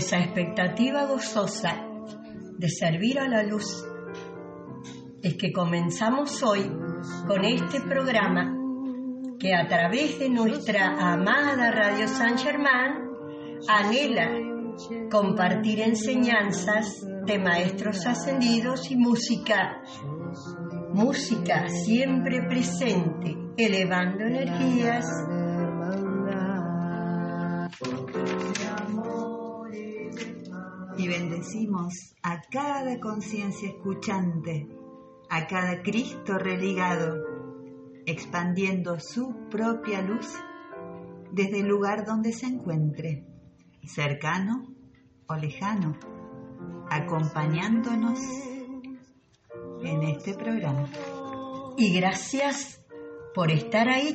esa expectativa gozosa de servir a la luz, es que comenzamos hoy con este programa que a través de nuestra amada Radio San Germán anhela compartir enseñanzas de maestros ascendidos y música. Música siempre presente, elevando energías. Bendecimos a cada conciencia escuchante, a cada Cristo religado, expandiendo su propia luz desde el lugar donde se encuentre, cercano o lejano, acompañándonos en este programa. Y gracias por estar ahí,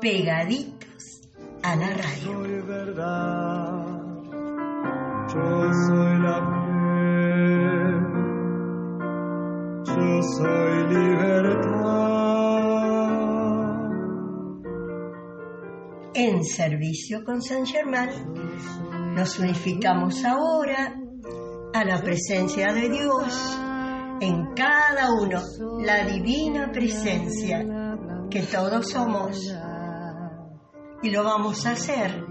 pegaditos a la radio. Yo soy la fe, yo soy libertad. En servicio con San Germán, nos unificamos ahora a la presencia de Dios en cada uno, la divina presencia que todos somos. Y lo vamos a hacer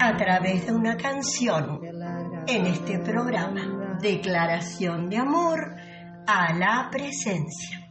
a través de una canción en este programa, Declaración de Amor a la Presencia.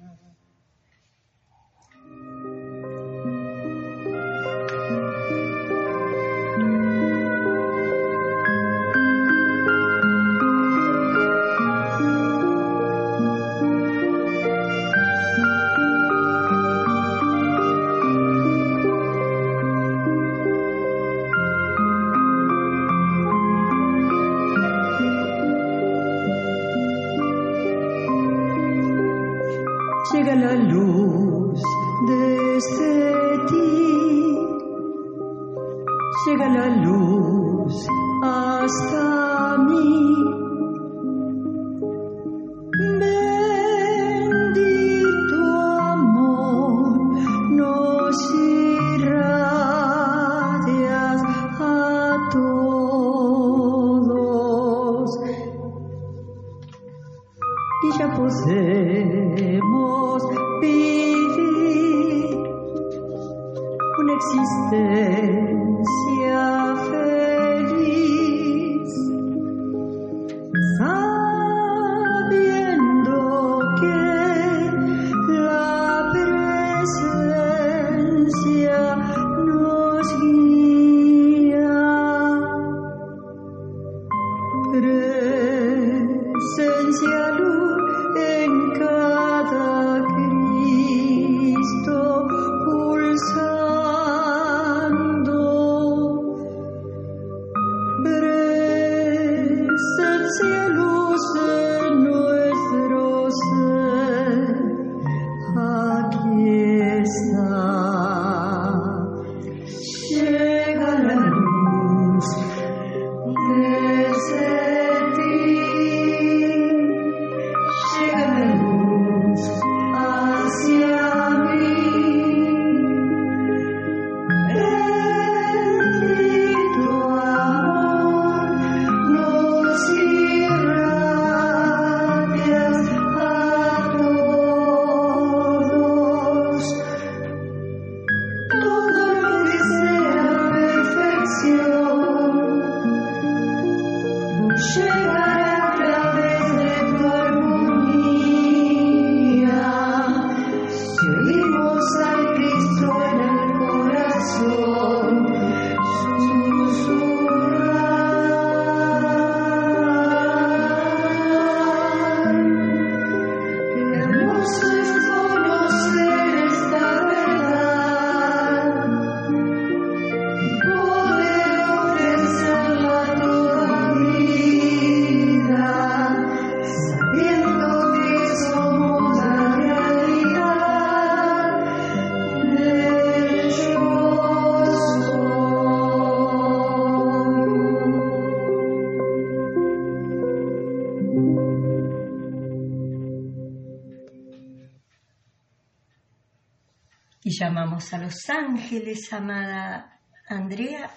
Llamamos a los ángeles, amada Andrea,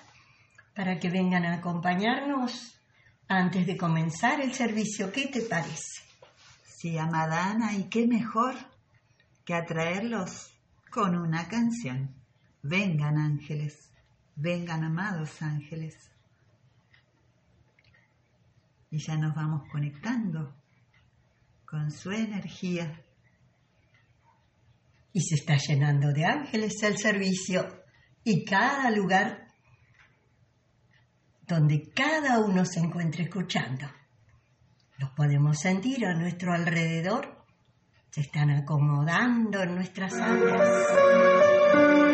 para que vengan a acompañarnos antes de comenzar el servicio. ¿Qué te parece? Sí, amada Ana, y qué mejor que atraerlos con una canción. Vengan ángeles, vengan amados ángeles. Y ya nos vamos conectando con su energía. Y se está llenando de ángeles el servicio y cada lugar donde cada uno se encuentre escuchando. Los podemos sentir a nuestro alrededor. Se están acomodando en nuestras almas.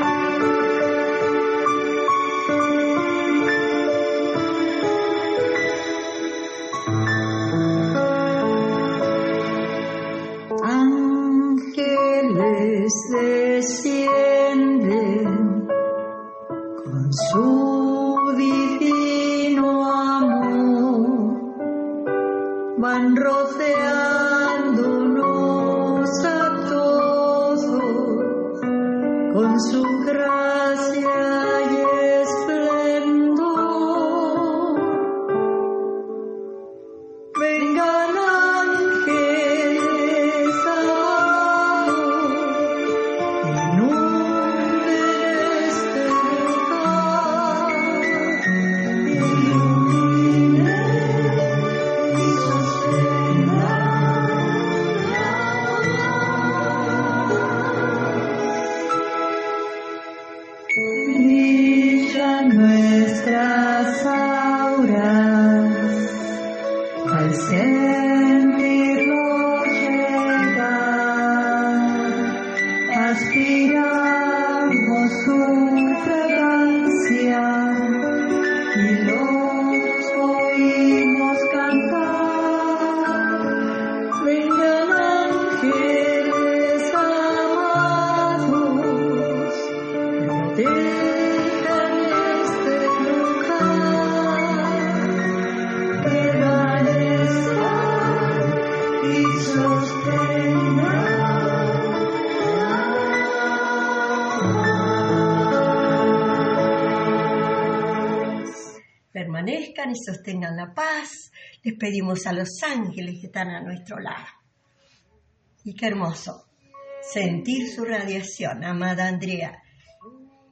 Sostengan la paz. Les pedimos a los ángeles que están a nuestro lado. Y qué hermoso sentir su radiación, amada Andrea.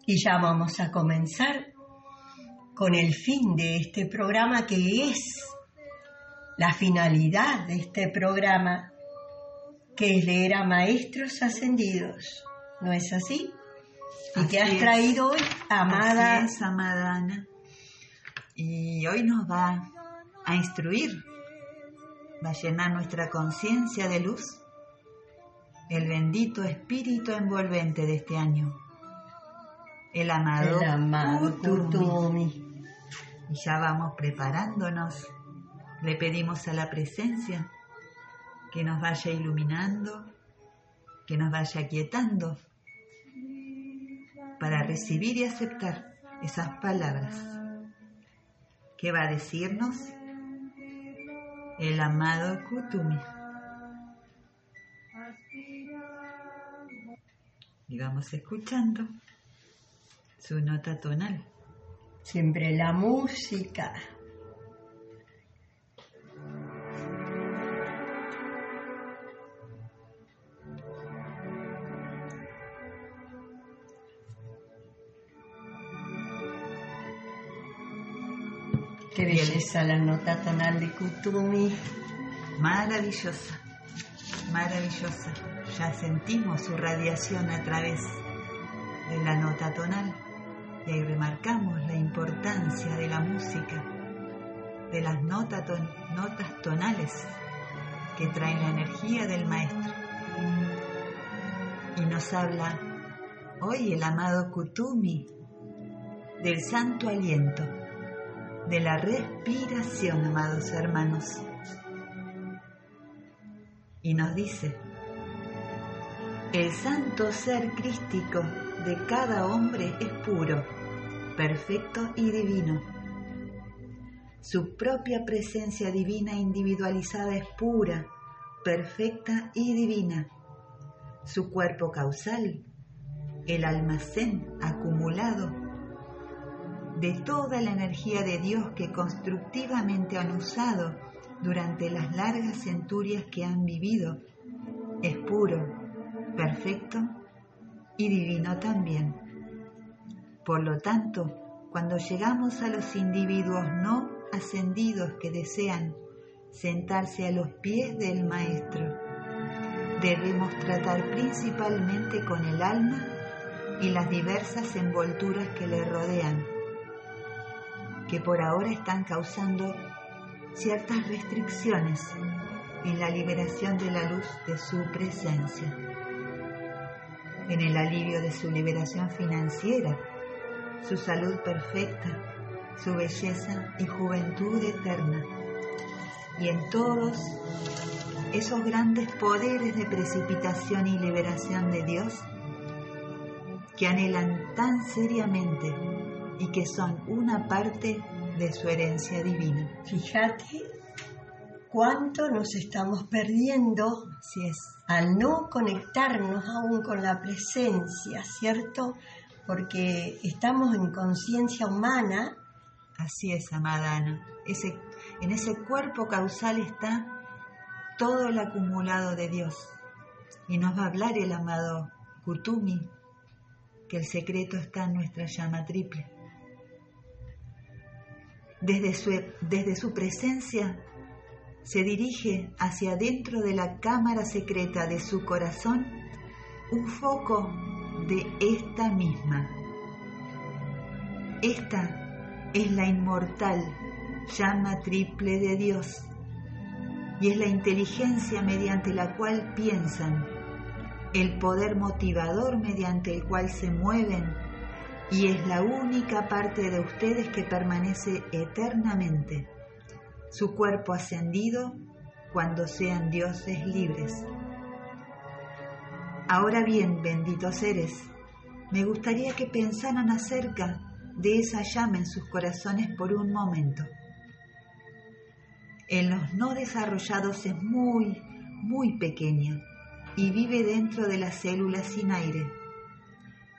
Y ya vamos a comenzar con el fin de este programa que es la finalidad de este programa, que es leer a maestros ascendidos. ¿No es así? Y has Así es. traído hoy, amada es, amada Ana. Y hoy nos va a instruir, va a llenar nuestra conciencia de luz, el bendito espíritu envolvente de este año, el amado, el amado Kutumi. Kutumi. Y ya vamos preparándonos. Le pedimos a la presencia que nos vaya iluminando, que nos vaya quietando para recibir y aceptar esas palabras. ¿Qué va a decirnos? El amado Kutumi. Y vamos escuchando su nota tonal. Siempre la música. La nota tonal de Kutumi. Maravillosa, maravillosa. Ya sentimos su radiación a través de la nota tonal y ahí remarcamos la importancia de la música, de las notas tonales que traen la energía del maestro. Y nos habla hoy el amado Kutumi del santo aliento, de la respiración, amados hermanos y nos dice, el santo ser crístico de cada hombre es puro, perfecto y divino. Su propia presencia divina individualizada es pura, perfecta y divina. Su cuerpo causal, el almacén acumulado de toda la energía de Dios que constructivamente han usado durante las largas centurias que han vivido, es puro, perfecto y divino también. Por lo tanto, cuando llegamos a los individuos no ascendidos que desean sentarse a los pies del Maestro, debemos tratar principalmente con el alma y las diversas envolturas que le rodean, que por ahora están causando ciertas restricciones en la liberación de la luz de su presencia, en el alivio de su liberación financiera, su salud perfecta, su belleza y juventud eterna, y en todos esos grandes poderes de precipitación y liberación de Dios que anhelan tan seriamente y que son una parte de su herencia divina. Fíjate cuánto nos estamos perdiendo Así es, al no conectarnos aún con la presencia, ¿cierto? Porque estamos en conciencia humana, así es, amada Ana. Ese, en ese cuerpo causal está todo el acumulado de Dios. Y nos va a hablar el amado Kutumi, que el secreto está en nuestra llama triple. Desde su, desde su presencia se dirige hacia adentro de la cámara secreta de su corazón un foco de esta misma. Esta es la inmortal llama triple de Dios y es la inteligencia mediante la cual piensan, el poder motivador mediante el cual se mueven y es la única parte de ustedes que permanece eternamente, su cuerpo ascendido cuando sean dioses libres. Ahora bien, benditos seres, me gustaría que pensaran acerca de esa llama en sus corazones por un momento. En los no desarrollados es muy, muy pequeña y vive dentro de las células sin aire.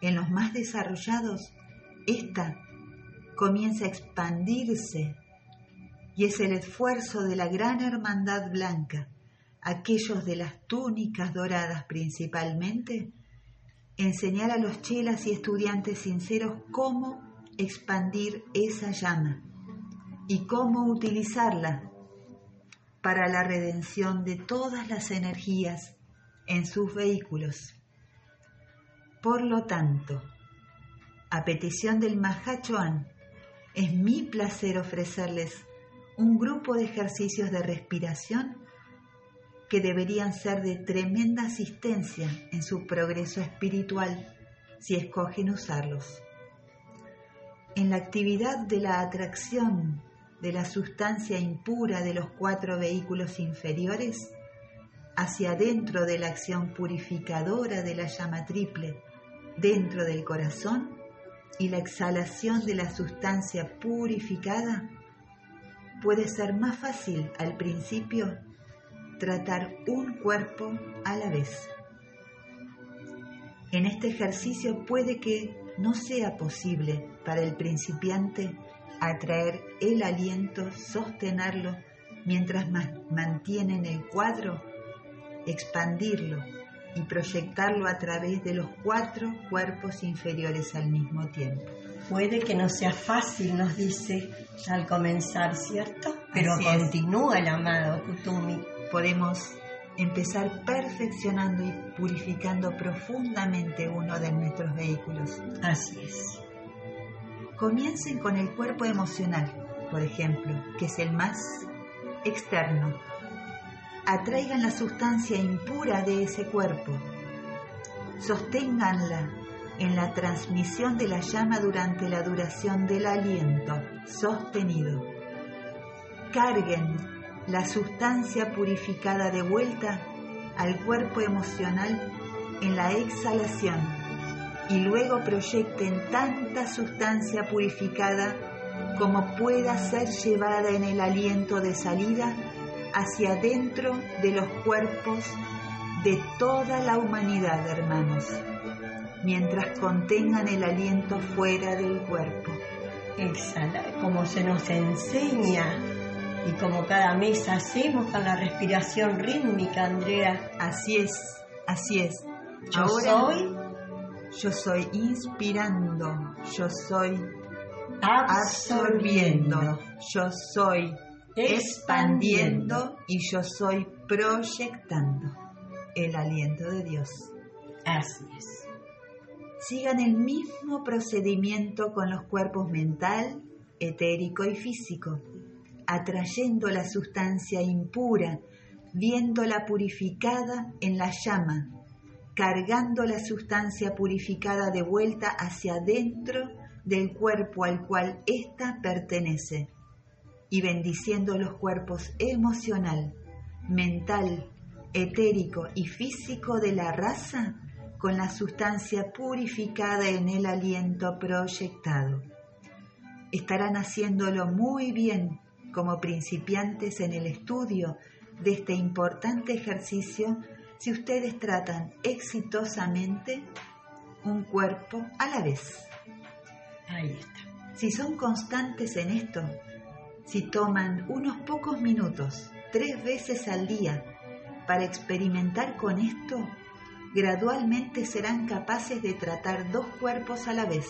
En los más desarrollados, esta comienza a expandirse y es el esfuerzo de la gran hermandad blanca, aquellos de las túnicas doradas principalmente, enseñar a los chelas y estudiantes sinceros cómo expandir esa llama y cómo utilizarla para la redención de todas las energías en sus vehículos. Por lo tanto, a petición del Mahachoan, es mi placer ofrecerles un grupo de ejercicios de respiración que deberían ser de tremenda asistencia en su progreso espiritual si escogen usarlos. En la actividad de la atracción de la sustancia impura de los cuatro vehículos inferiores hacia adentro de la acción purificadora de la llama triple dentro del corazón y la exhalación de la sustancia purificada, puede ser más fácil al principio tratar un cuerpo a la vez. En este ejercicio puede que no sea posible para el principiante atraer el aliento, sostenerlo mientras mantiene en el cuadro, expandirlo y proyectarlo a través de los cuatro cuerpos inferiores al mismo tiempo. puede que no sea fácil, nos dice al comenzar, ¿cierto? Pero Así es. continúa el amado Kutumi. Podemos empezar perfeccionando y purificando profundamente uno de nuestros vehículos. Así es. Comiencen con el cuerpo emocional, por ejemplo, que es el más externo. Atraigan la sustancia impura de ese cuerpo. Sosténganla en la transmisión de la llama durante la duración del aliento sostenido. Carguen la sustancia purificada de vuelta al cuerpo emocional en la exhalación y luego proyecten tanta sustancia purificada como pueda ser llevada en el aliento de salida hacia adentro de los cuerpos de toda la humanidad, hermanos, mientras contengan el aliento fuera del cuerpo. exhalar, como se nos enseña y como cada mes hacemos con la respiración rítmica, Andrea. Así es, así es. Yo Ahora soy yo soy inspirando, yo soy absorbiendo, yo soy expandiendo y yo soy proyectando el aliento de Dios. Así es. Sigan el mismo procedimiento con los cuerpos mental, etérico y físico, atrayendo la sustancia impura, viéndola purificada en la llama, cargando la sustancia purificada de vuelta hacia adentro del cuerpo al cual ésta pertenece, y bendiciendo los cuerpos emocional, mental, etérico y físico de la raza con la sustancia purificada en el aliento proyectado. Estarán haciéndolo muy bien como principiantes en el estudio de este importante ejercicio si ustedes tratan exitosamente un cuerpo a la vez. Ahí está. Si son constantes en esto, si toman unos pocos minutos, tres veces al día, para experimentar con esto, gradualmente serán capaces de tratar dos cuerpos a la vez,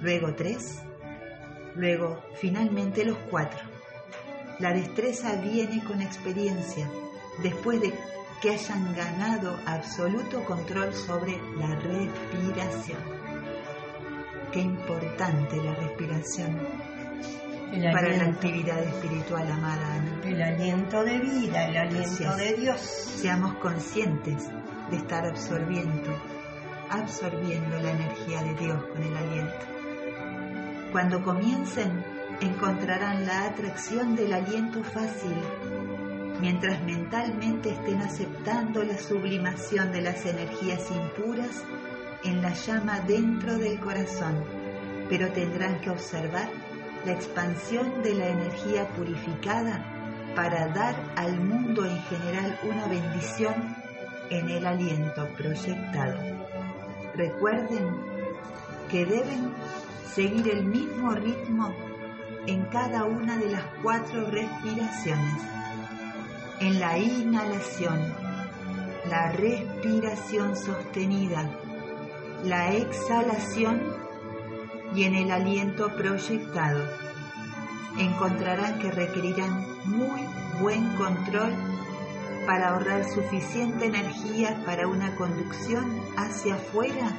luego tres, luego finalmente los cuatro. La destreza viene con experiencia, después de que hayan ganado absoluto control sobre la respiración. Qué importante la respiración El para la actividad espiritual, amada Ana. el aliento de vida, el aliento Gracias. de Dios. Seamos conscientes de estar absorbiendo, absorbiendo la energía de Dios con el aliento. Cuando comiencen, encontrarán la atracción del aliento fácil, mientras mentalmente estén aceptando la sublimación de las energías impuras en la llama dentro del corazón, pero tendrán que observar la expansión de la energía purificada para dar al mundo en general una bendición en el aliento proyectado. Recuerden que deben seguir el mismo ritmo en cada una de las cuatro respiraciones. En la inhalación, la respiración sostenida, la exhalación y en el aliento proyectado. Encontrarán que requerirán muy buen control para ahorrar suficiente energía para una conducción hacia afuera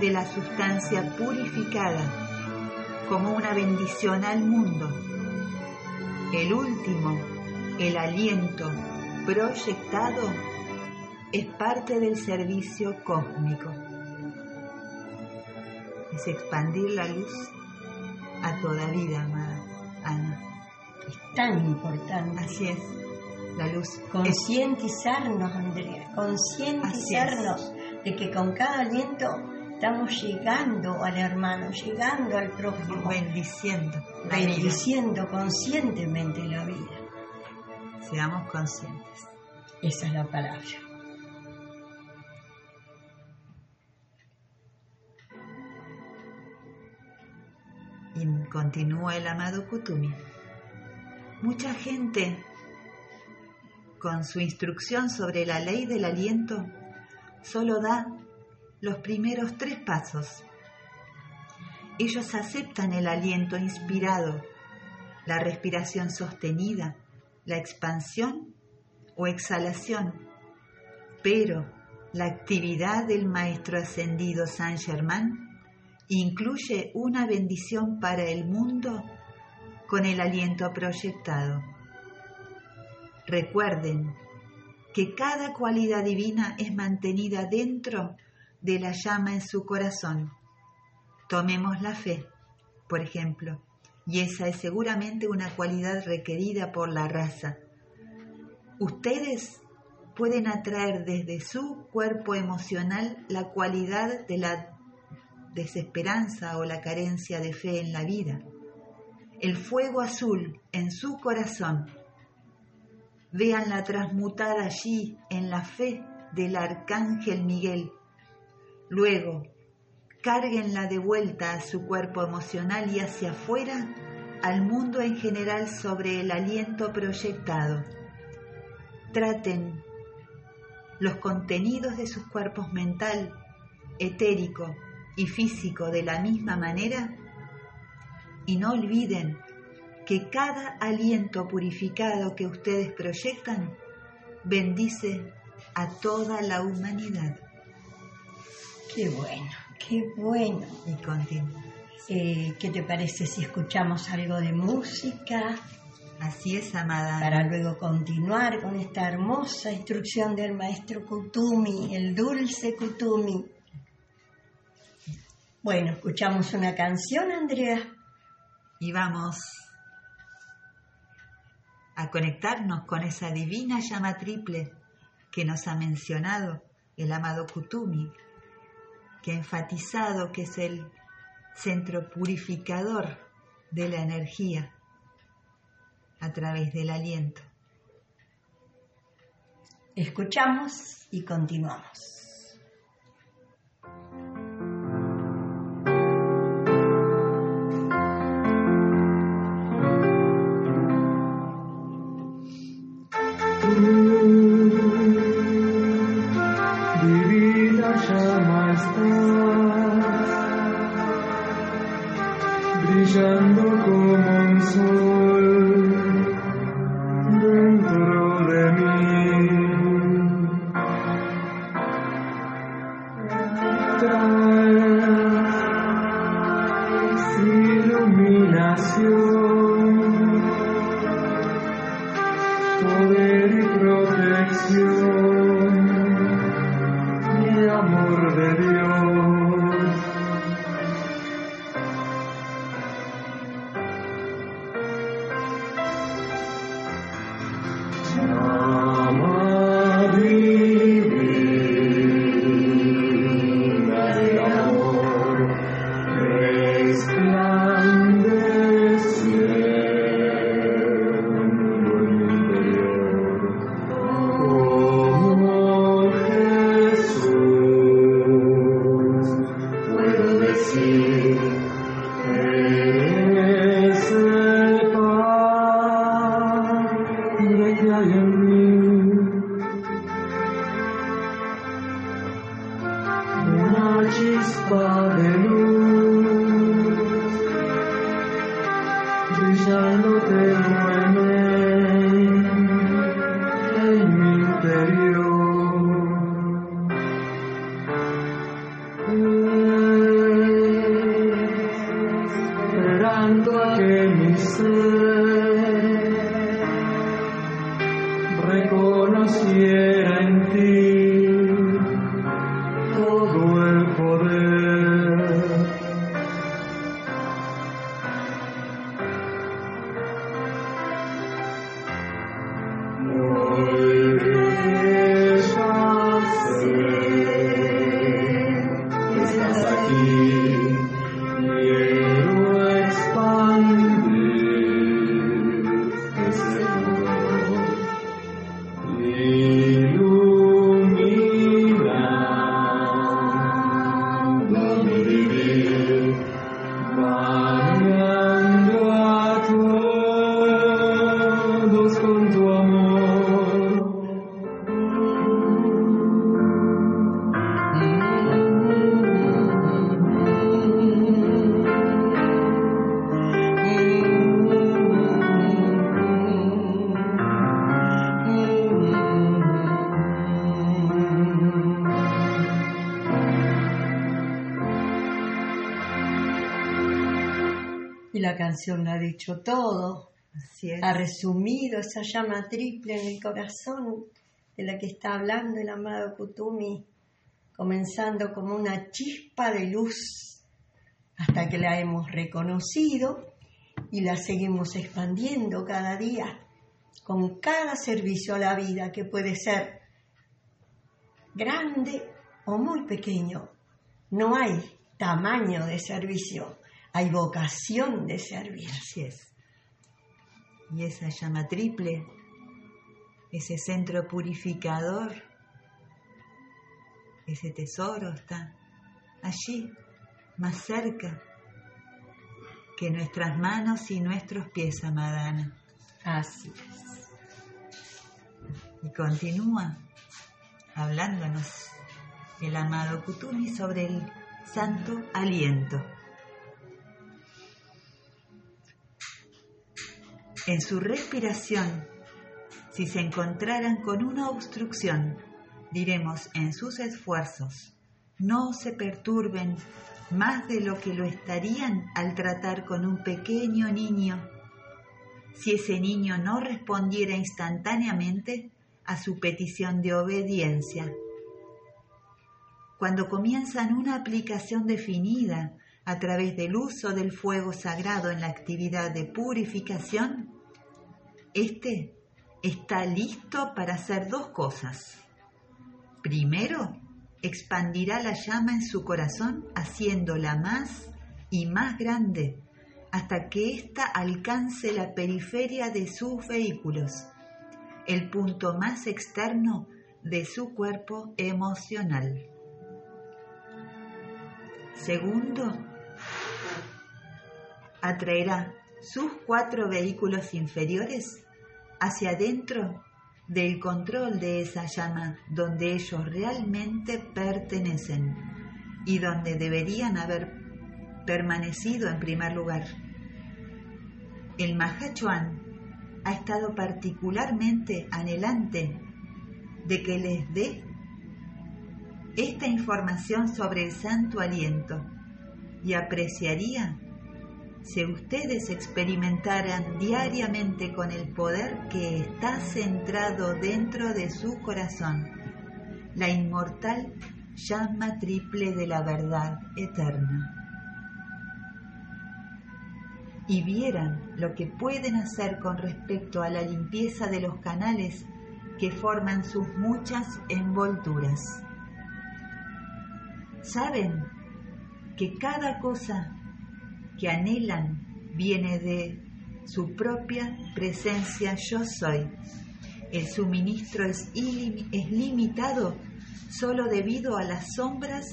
de la sustancia purificada como una bendición al mundo. El último, el aliento proyectado, es parte del servicio cósmico. Es expandir la luz a toda vida, amada Ana. Es tan importante. Así es, la luz Concientizarnos, Andrea, concientizarnos de que con cada aliento estamos llegando al hermano, llegando al prójimo, bendiciendo la vida. bendiciendo conscientemente la vida. Seamos conscientes. Esa es la palabra. Y continúa el amado Kutumi. Mucha gente, con su instrucción sobre la ley del aliento, solo da los primeros tres pasos. Ellos aceptan el aliento inspirado, la respiración sostenida, la expansión o exhalación, pero la actividad del Maestro Ascendido San Germán incluye una bendición para el mundo con el aliento proyectado. Recuerden que cada cualidad divina es mantenida dentro de la llama en su corazón. Tomemos la fe, por ejemplo, y esa es seguramente una cualidad requerida por la raza. Ustedes pueden atraer desde su cuerpo emocional la cualidad de la desesperanza o la carencia de fe en la vida. El fuego azul en su corazón. Véanla transmutada allí en la fe del arcángel Miguel. Luego, cárguenla de vuelta a su cuerpo emocional y hacia afuera, al mundo en general sobre el aliento proyectado. Traten los contenidos de sus cuerpos mental, etérico y físico de la misma manera y no olviden que cada aliento purificado que ustedes proyectan bendice a toda la humanidad. Qué bueno, qué bueno. Y continúa. Eh, ¿Qué te parece si escuchamos algo de música Así es, amada. para luego continuar con esta hermosa instrucción del maestro Kutumi, el dulce Kutumi? Bueno, escuchamos una canción, Andrea. Y vamos a conectarnos con esa divina llama triple que nos ha mencionado el amado Kutumi, que ha enfatizado que es el centro purificador de la energía a través del aliento. Escuchamos y continuamos. Padre que canción lo ha dicho todo, Así es. ha resumido esa llama triple en el corazón de la que está hablando el amado Kutumi, comenzando como una chispa de luz hasta que la hemos reconocido y la seguimos expandiendo cada día con cada servicio a la vida que puede ser grande o muy pequeño. No hay tamaño de servicio, hay vocación de servir. Así es. Y esa llama triple, ese centro purificador, ese tesoro está allí, más cerca que nuestras manos y nuestros pies, amada Ana. Así es. Y continúa hablándonos el amado Kutumi sobre el santo aliento. En su respiración, si se encontraran con una obstrucción, diremos en sus esfuerzos, no se perturben más de lo que lo estarían al tratar con un pequeño niño. Si ese niño no respondiera instantáneamente a su petición de obediencia. Cuando comienzan una aplicación definida a través del uso del fuego sagrado en la actividad de purificación, este está listo para hacer dos cosas. Primero, expandirá la llama en su corazón haciéndola más y más grande hasta que ésta alcance la periferia de sus vehículos, el punto más externo de su cuerpo emocional. Segundo, atraerá sus cuatro vehículos inferiores hacia adentro del control de esa llama donde ellos realmente pertenecen y donde deberían haber permanecido en primer lugar. El Mahachuan ha estado particularmente anhelante de que les dé esta información sobre el santo aliento y apreciaría si ustedes experimentaran diariamente con el poder que está centrado dentro de su corazón, la inmortal llama triple de la verdad eterna. Y vieran lo que pueden hacer con respecto a la limpieza de los canales que forman sus muchas envolturas. Saben que cada cosa que anhelan viene de su propia presencia yo soy. El suministro es, limitado solo debido a las sombras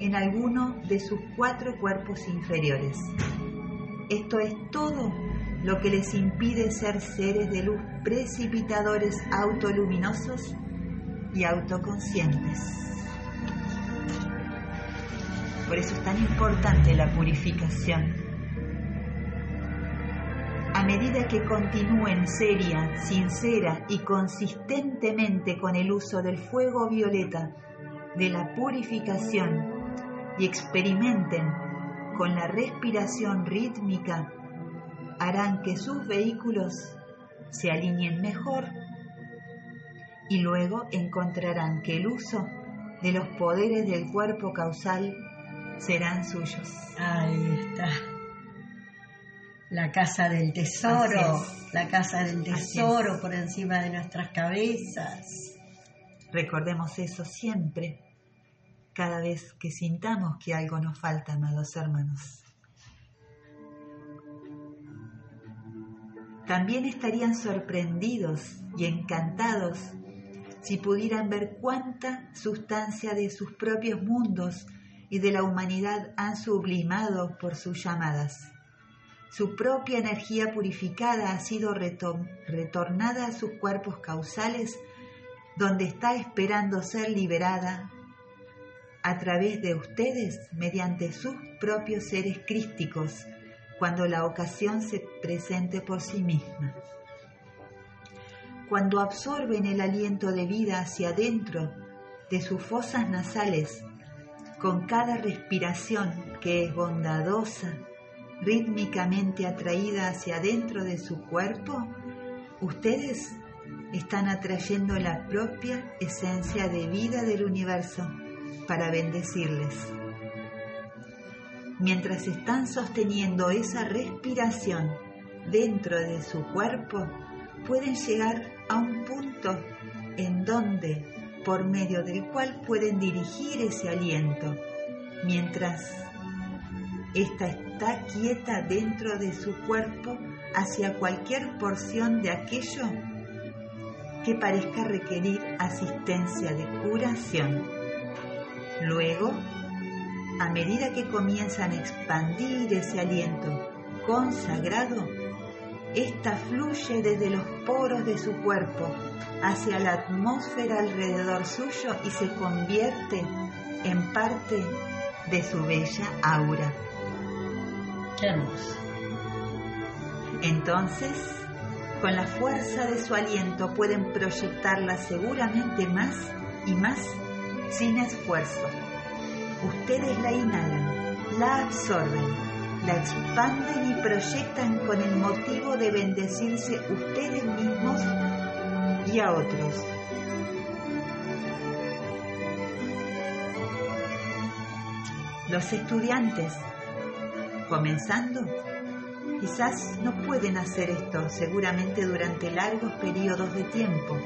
en alguno de sus cuatro cuerpos inferiores. Esto es todo lo que les impide ser seres de luz precipitadores autoluminosos y autoconscientes. Por eso es tan importante la purificación. A medida que continúen seria, sincera y consistentemente con el uso del fuego violeta, de la purificación y experimenten con la respiración rítmica, harán que sus vehículos se alineen mejor y luego encontrarán que el uso de los poderes del cuerpo causal serán suyos. Ahí está. La casa del tesoro, la casa del tesoro por encima de nuestras cabezas. Recordemos eso siempre, cada vez que sintamos que algo nos falta, amados hermanos. También estarían sorprendidos y encantados si pudieran ver cuánta sustancia de sus propios mundos y de la humanidad han sublimado por sus llamadas. Su propia energía purificada ha sido retornada a sus cuerpos causales, donde está esperando ser liberada a través de ustedes mediante sus propios seres crísticos, cuando la ocasión se presente por sí misma. Cuando absorben el aliento de vida hacia adentro de sus fosas nasales, con cada respiración que es bondadosa, rítmicamente atraída hacia adentro de su cuerpo, ustedes están atrayendo la propia esencia de vida del universo para bendecirles. Mientras están sosteniendo esa respiración dentro de su cuerpo, pueden llegar a un punto en donde, por medio del cual pueden dirigir ese aliento, mientras ésta está quieta dentro de su cuerpo hacia cualquier porción de aquello que parezca requerir asistencia de curación. Luego, a medida que comienzan a expandir ese aliento consagrado, esta fluye desde los poros de su cuerpo hacia la atmósfera alrededor suyo y se convierte en parte de su bella aura. Qué hermoso. Entonces, con la fuerza de su aliento pueden proyectarla seguramente más y más sin esfuerzo. Ustedes la inhalan, la absorben, la expanden y proyectan con el motivo de bendecirse ustedes mismos y a otros. Los estudiantes, comenzando, quizás no pueden hacer esto seguramente durante largos periodos de tiempo,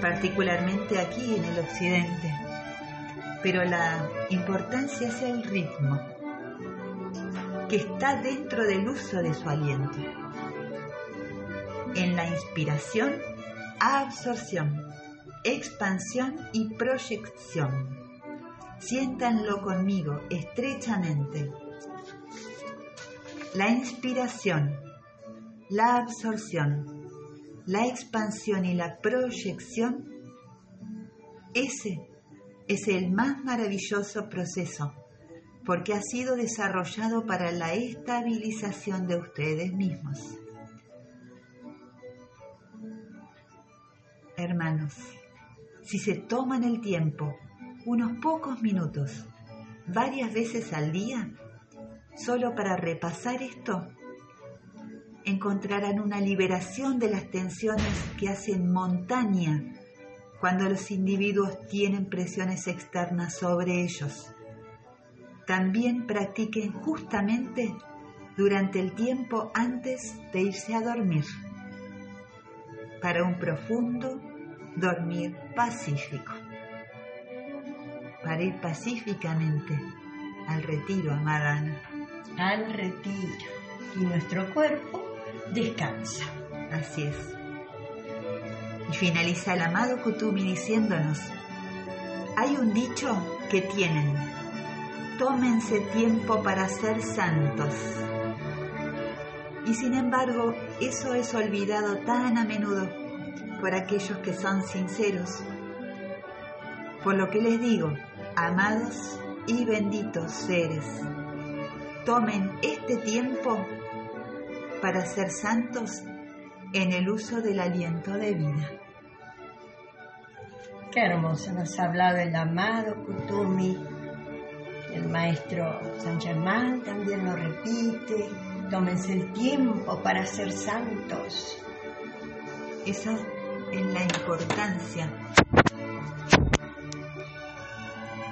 particularmente aquí en el occidente, pero la importancia es el ritmo que está dentro del uso de su aliento. En la inspiración, absorción, expansión y proyección. Siéntanlo conmigo estrechamente. La inspiración, la absorción, la expansión y la proyección, ese es el más maravilloso proceso porque ha sido desarrollado para la estabilización de ustedes mismos. Hermanos, si se toman el tiempo, unos pocos minutos, varias veces al día, solo para repasar esto, encontrarán una liberación de las tensiones que hacen montaña cuando los individuos tienen presiones externas sobre ellos. También practiquen justamente durante el tiempo antes de irse a dormir, para un profundo dormir pacífico, para ir pacíficamente al retiro, amada Ana. Al retiro. Y nuestro cuerpo descansa. Así es. Y finaliza el amado Kutumi diciéndonos, hay un dicho que tienen, tómense tiempo para ser santos. Y sin embargo, eso es olvidado tan a menudo por aquellos que son sinceros. Por lo que les digo, amados y benditos seres, tomen este tiempo para ser santos en el uso del aliento de vida. Qué hermoso nos ha hablado el amado Kutumi. El maestro San Germán también lo repite. Tómense el tiempo para ser santos. Esa es la importancia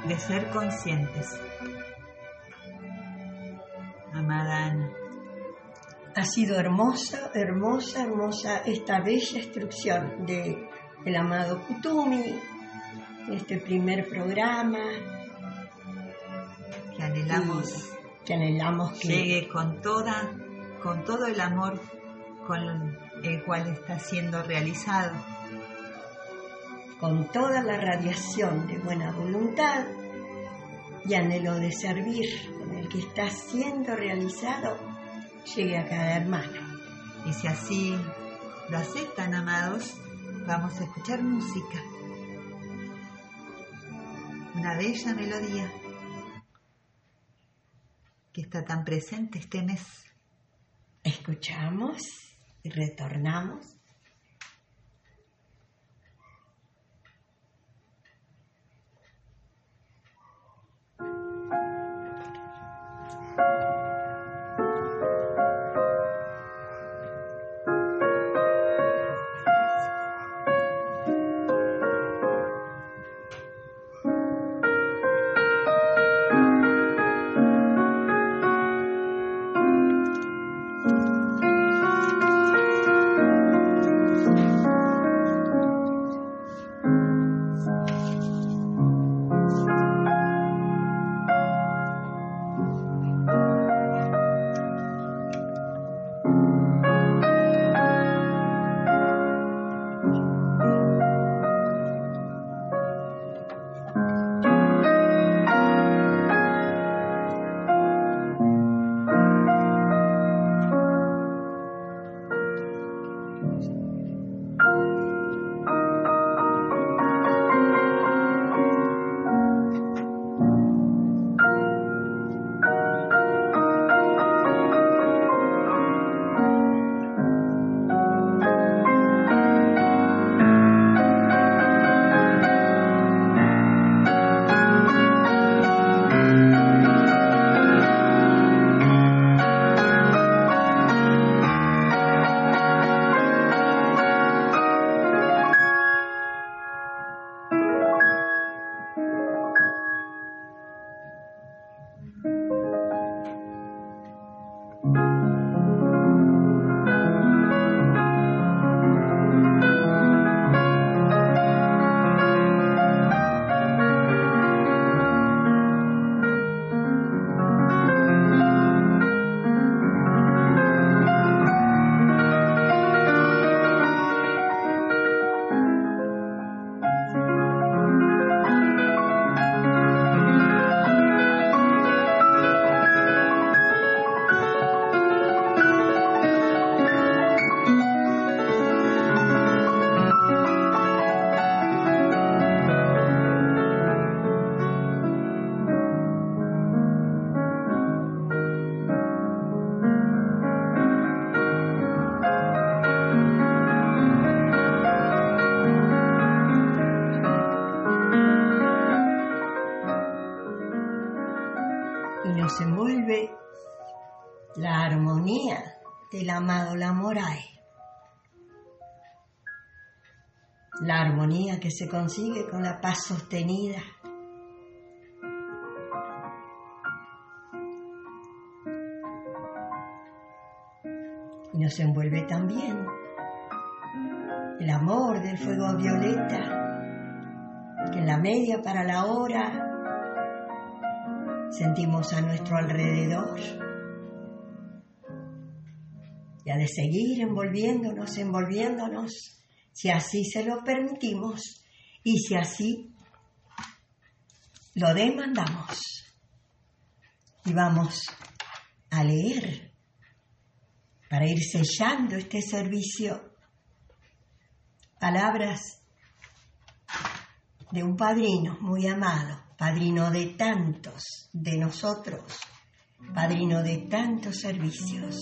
de ser conscientes. Amada Ana, Ha sido hermosa, hermosa, hermosa esta bella instrucción de amado Kutumi, este primer programa anhelamos que anhelamos que llegue con toda, con todo el amor con el cual está siendo realizado. con toda la radiación de buena voluntad y anhelo de servir con el que está siendo realizado llegue a cada hermano. Y si así lo aceptan, amados, vamos a escuchar música. Una bella melodía que está tan presente este mes. Escuchamos y retornamos. Y nos envuelve la armonía del amado Lamorae. La armonía que se consigue con la paz sostenida. Y nos envuelve también el amor del fuego violeta, que en la media para la hora sentimos a nuestro alrededor. Y ha de seguir envolviéndonos, envolviéndonos, si así se lo permitimos y si así lo demandamos. Y vamos a leer para ir sellando este servicio palabras de un padrino muy amado, padrino de tantos de nosotros, padrino de tantos servicios.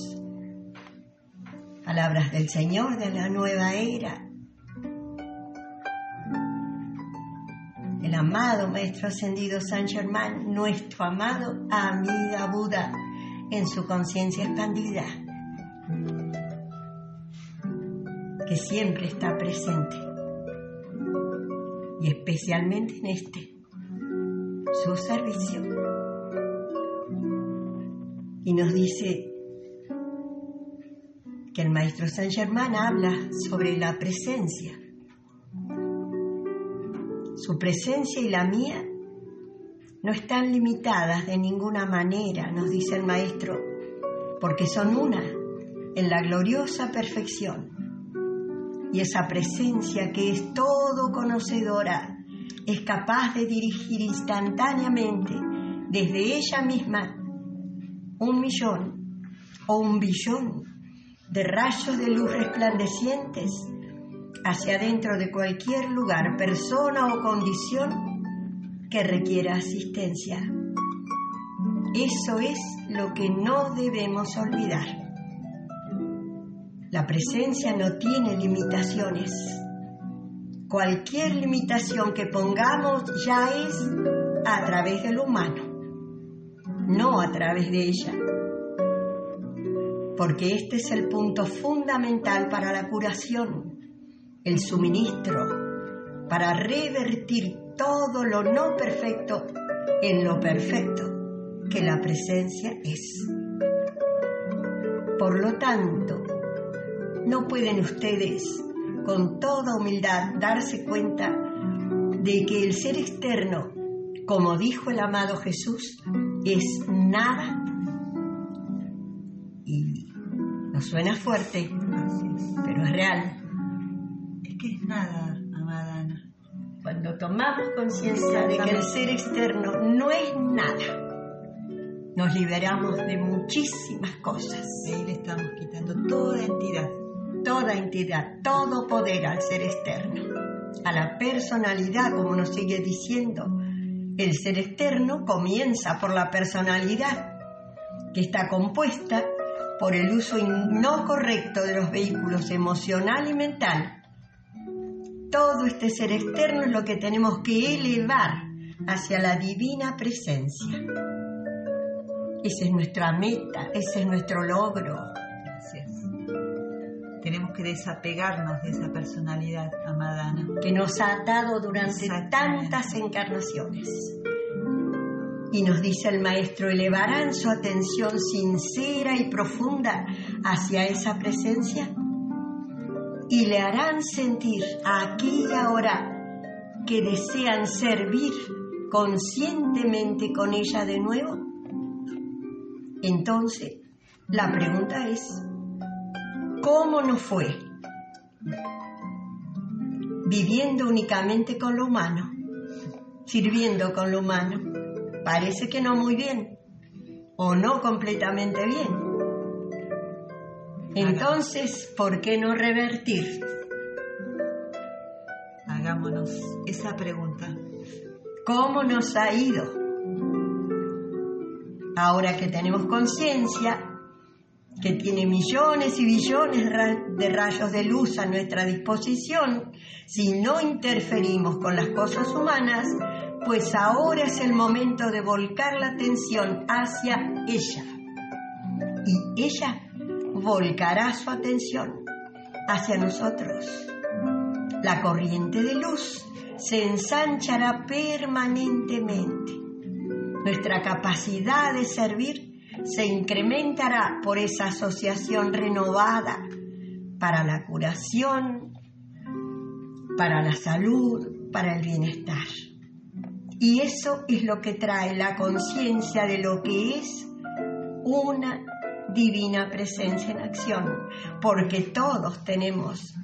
Palabras del Señor de la nueva era. El amado Maestro Ascendido San Germán, nuestro amado Amida Buda, en su conciencia expandida, que siempre está presente, y especialmente en este, su servicio. Y nos dice que el maestro San Germán habla sobre la presencia. Su presencia y la mía no están limitadas de ninguna manera, nos dice el maestro, porque son una en la gloriosa perfección. Y esa presencia que es todo conocedora, es capaz de dirigir instantáneamente desde ella misma un millón o un billón de rayos de luz resplandecientes hacia adentro de cualquier lugar, persona o condición que requiera asistencia. Eso es lo que no debemos olvidar. La presencia no tiene limitaciones. Cualquier limitación que pongamos ya es a través de lo humano, no a través de ella. Porque este es el punto fundamental para la curación, el suministro, para revertir todo lo no perfecto en lo perfecto que la presencia es. Por lo tanto, no pueden ustedes con toda humildad darse cuenta de que el ser externo, como dijo el amado Jesús, es nada. Y nos suena fuerte, pero es real. Es que es nada, amada Ana. Cuando tomamos conciencia de que el ser externo no es nada, nos liberamos de muchísimas cosas. De ahí le estamos quitando toda entidad. Toda entidad, todo poder al ser externo, a la personalidad, como nos sigue diciendo. El ser externo comienza por la personalidad, que está compuesta por el uso no correcto de los vehículos emocional y mental. Todo este ser externo es lo que tenemos que elevar hacia la divina presencia. Esa es nuestra meta, ese es nuestro logro. Tenemos que desapegarnos de esa personalidad, amada Ana. que nos ha dado durante tantas encarnaciones. Y nos dice el maestro, elevarán su atención sincera y profunda hacia esa presencia y le harán sentir aquí y ahora que desean servir conscientemente con ella de nuevo. Entonces, la pregunta es, ¿cómo nos fue? Viviendo únicamente con lo humano, sirviendo con lo humano. Parece que no muy bien, o no completamente bien. Entonces, ¿por qué no revertir? Hagámonos esa pregunta. ¿Cómo nos ha ido? Ahora que tenemos conciencia, que tiene millones y billones de rayos de luz a nuestra disposición, si no interferimos con las cosas humanas, pues ahora es el momento de volcar la atención hacia ella. Y ella volcará su atención hacia nosotros. La corriente de luz se ensanchará permanentemente. Nuestra capacidad de servir se incrementará por esa asociación renovada para la curación, para la salud, para el bienestar. Y eso es lo que trae la conciencia de lo que es una divina presencia en acción, porque todos tenemos,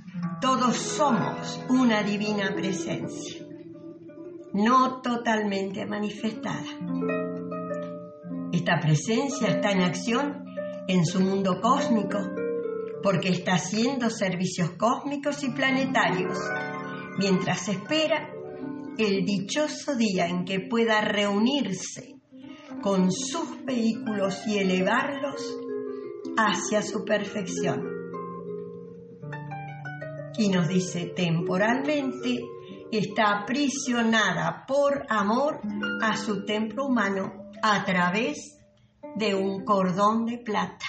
todos somos una divina presencia, no totalmente manifestada. Esta presencia está en acción en su mundo cósmico, porque está haciendo servicios cósmicos y planetarios, mientras espera el dichoso día en que pueda reunirse con sus vehículos y elevarlos hacia su perfección. Y nos dice, temporalmente está aprisionada por amor a su templo humano a través de un cordón de plata.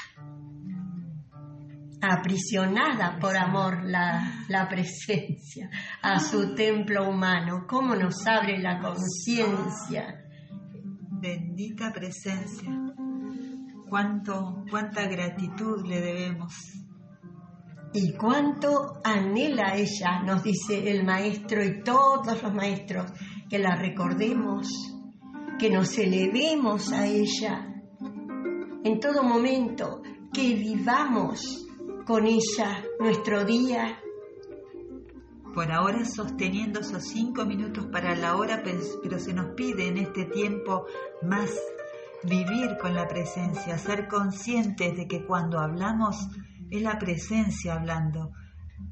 Aprisionada por amor la, la presencia a su templo humano. ¿Cómo nos abre la conciencia? Bendita presencia. Cuánto, cuánta gratitud le debemos. Y cuánto anhela ella, nos dice el maestro y todos los maestros, que la recordemos, que nos elevemos a ella. En todo momento, que vivamos con ella nuestro día. Por ahora sosteniendo esos cinco minutos para la hora, pero se nos pide en este tiempo más vivir con la presencia, ser conscientes de que cuando hablamos es la presencia hablando,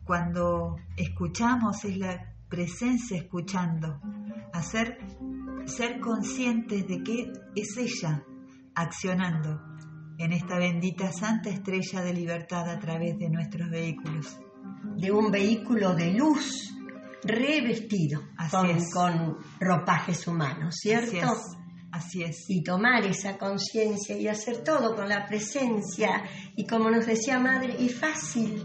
cuando escuchamos es la presencia escuchando, hacer ser conscientes de que es ella accionando en esta bendita santa estrella de libertad a través de nuestros vehículos. De un vehículo de luz revestido con, con, ropajes humanos, ¿cierto? Así es. Y tomar esa conciencia y hacer todo con la presencia. Y como nos decía Madre, es fácil.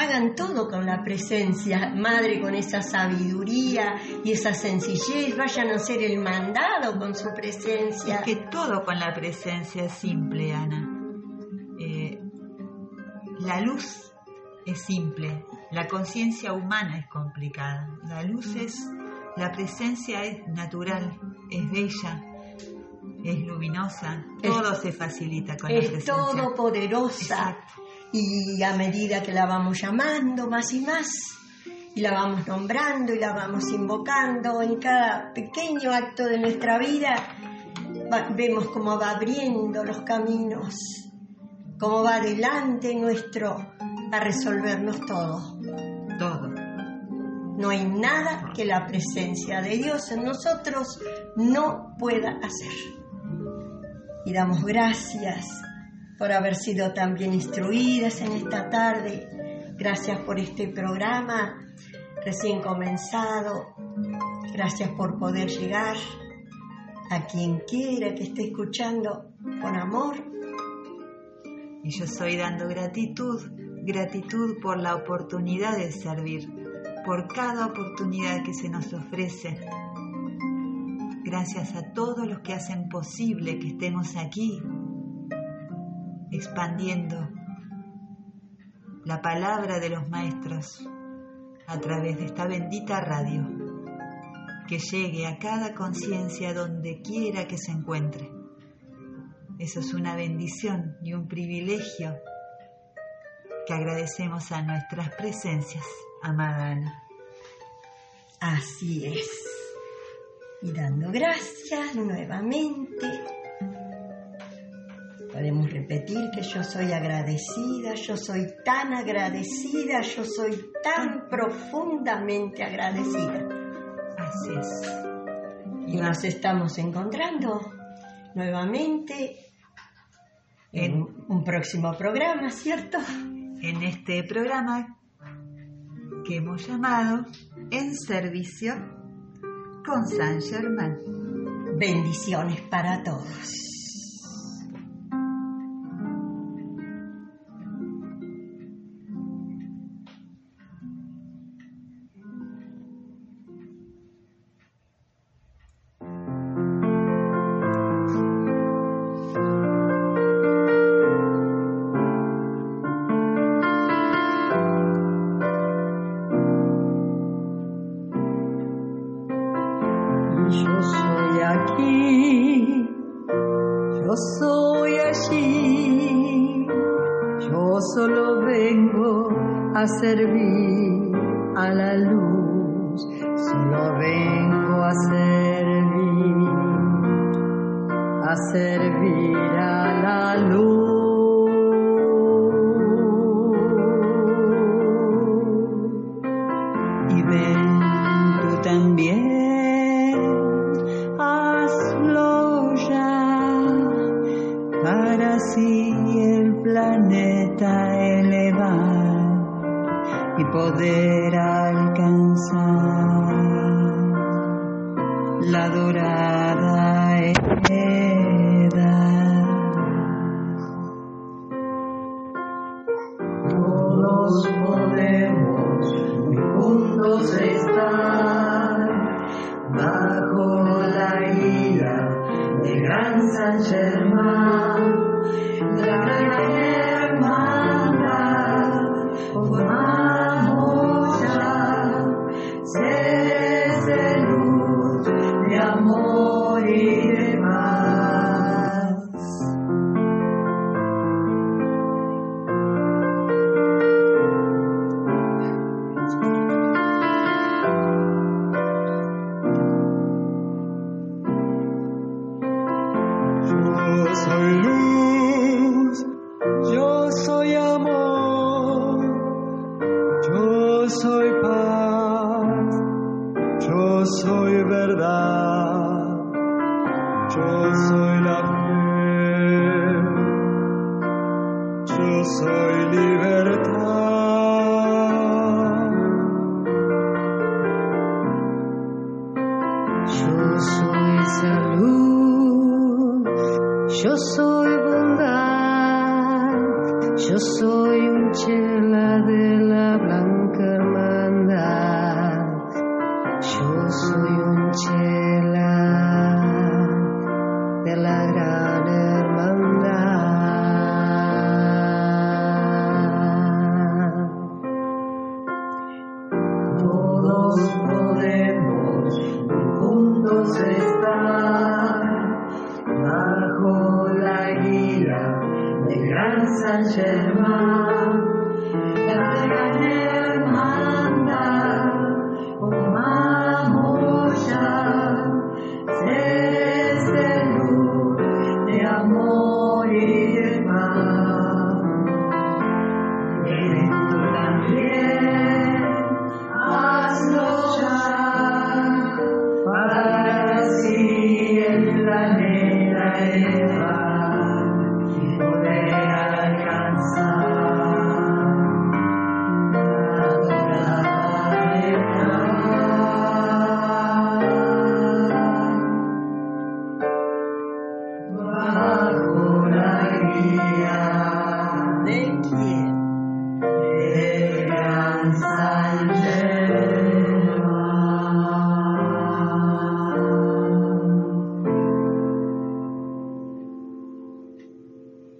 Hagan todo con la presencia, Madre, con esa sabiduría y esa sencillez. Vayan a hacer el mandado con su presencia. Es que todo con la presencia es simple, Ana. Eh, la luz es simple, la conciencia humana es complicada. La luz es, la presencia es natural, es bella, es luminosa, todo se facilita con la presencia. Es todopoderosa. Y a medida que la vamos llamando más y más, y la vamos nombrando y la vamos invocando en cada pequeño acto de nuestra vida, vemos cómo va abriendo los caminos, cómo va adelante nuestro a resolvernos todo. Todo. No hay nada que la presencia de Dios en nosotros no pueda hacer. Y damos gracias por haber sido tan bien instruidas en esta tarde. Gracias por este programa recién comenzado. Gracias por poder llegar a quien quiera que esté escuchando con amor. Y yo estoy dando gratitud, gratitud por la oportunidad de servir, por cada oportunidad que se nos ofrece. Gracias a todos los que hacen posible que estemos aquí expandiendo la palabra de los maestros a través de esta bendita radio, que llegue a cada conciencia donde quiera que se encuentre. Eso es una bendición y un privilegio que agradecemos a nuestras presencias, amada Ana. Así es. Y dando gracias nuevamente podemos repetir que yo soy agradecida, yo soy tan agradecida, yo soy tan profundamente agradecida. Así es. Y nos estamos encontrando nuevamente en, un próximo programa, ¿cierto? En este programa que hemos llamado En Servicio con San Germán. Bendiciones para todos. allí. Yo solo vengo a servir a la luz, solo vengo a servir, a servir a la luz. yo soy libertad. Yo soy salud, yo soy bondad, yo soy un cielo.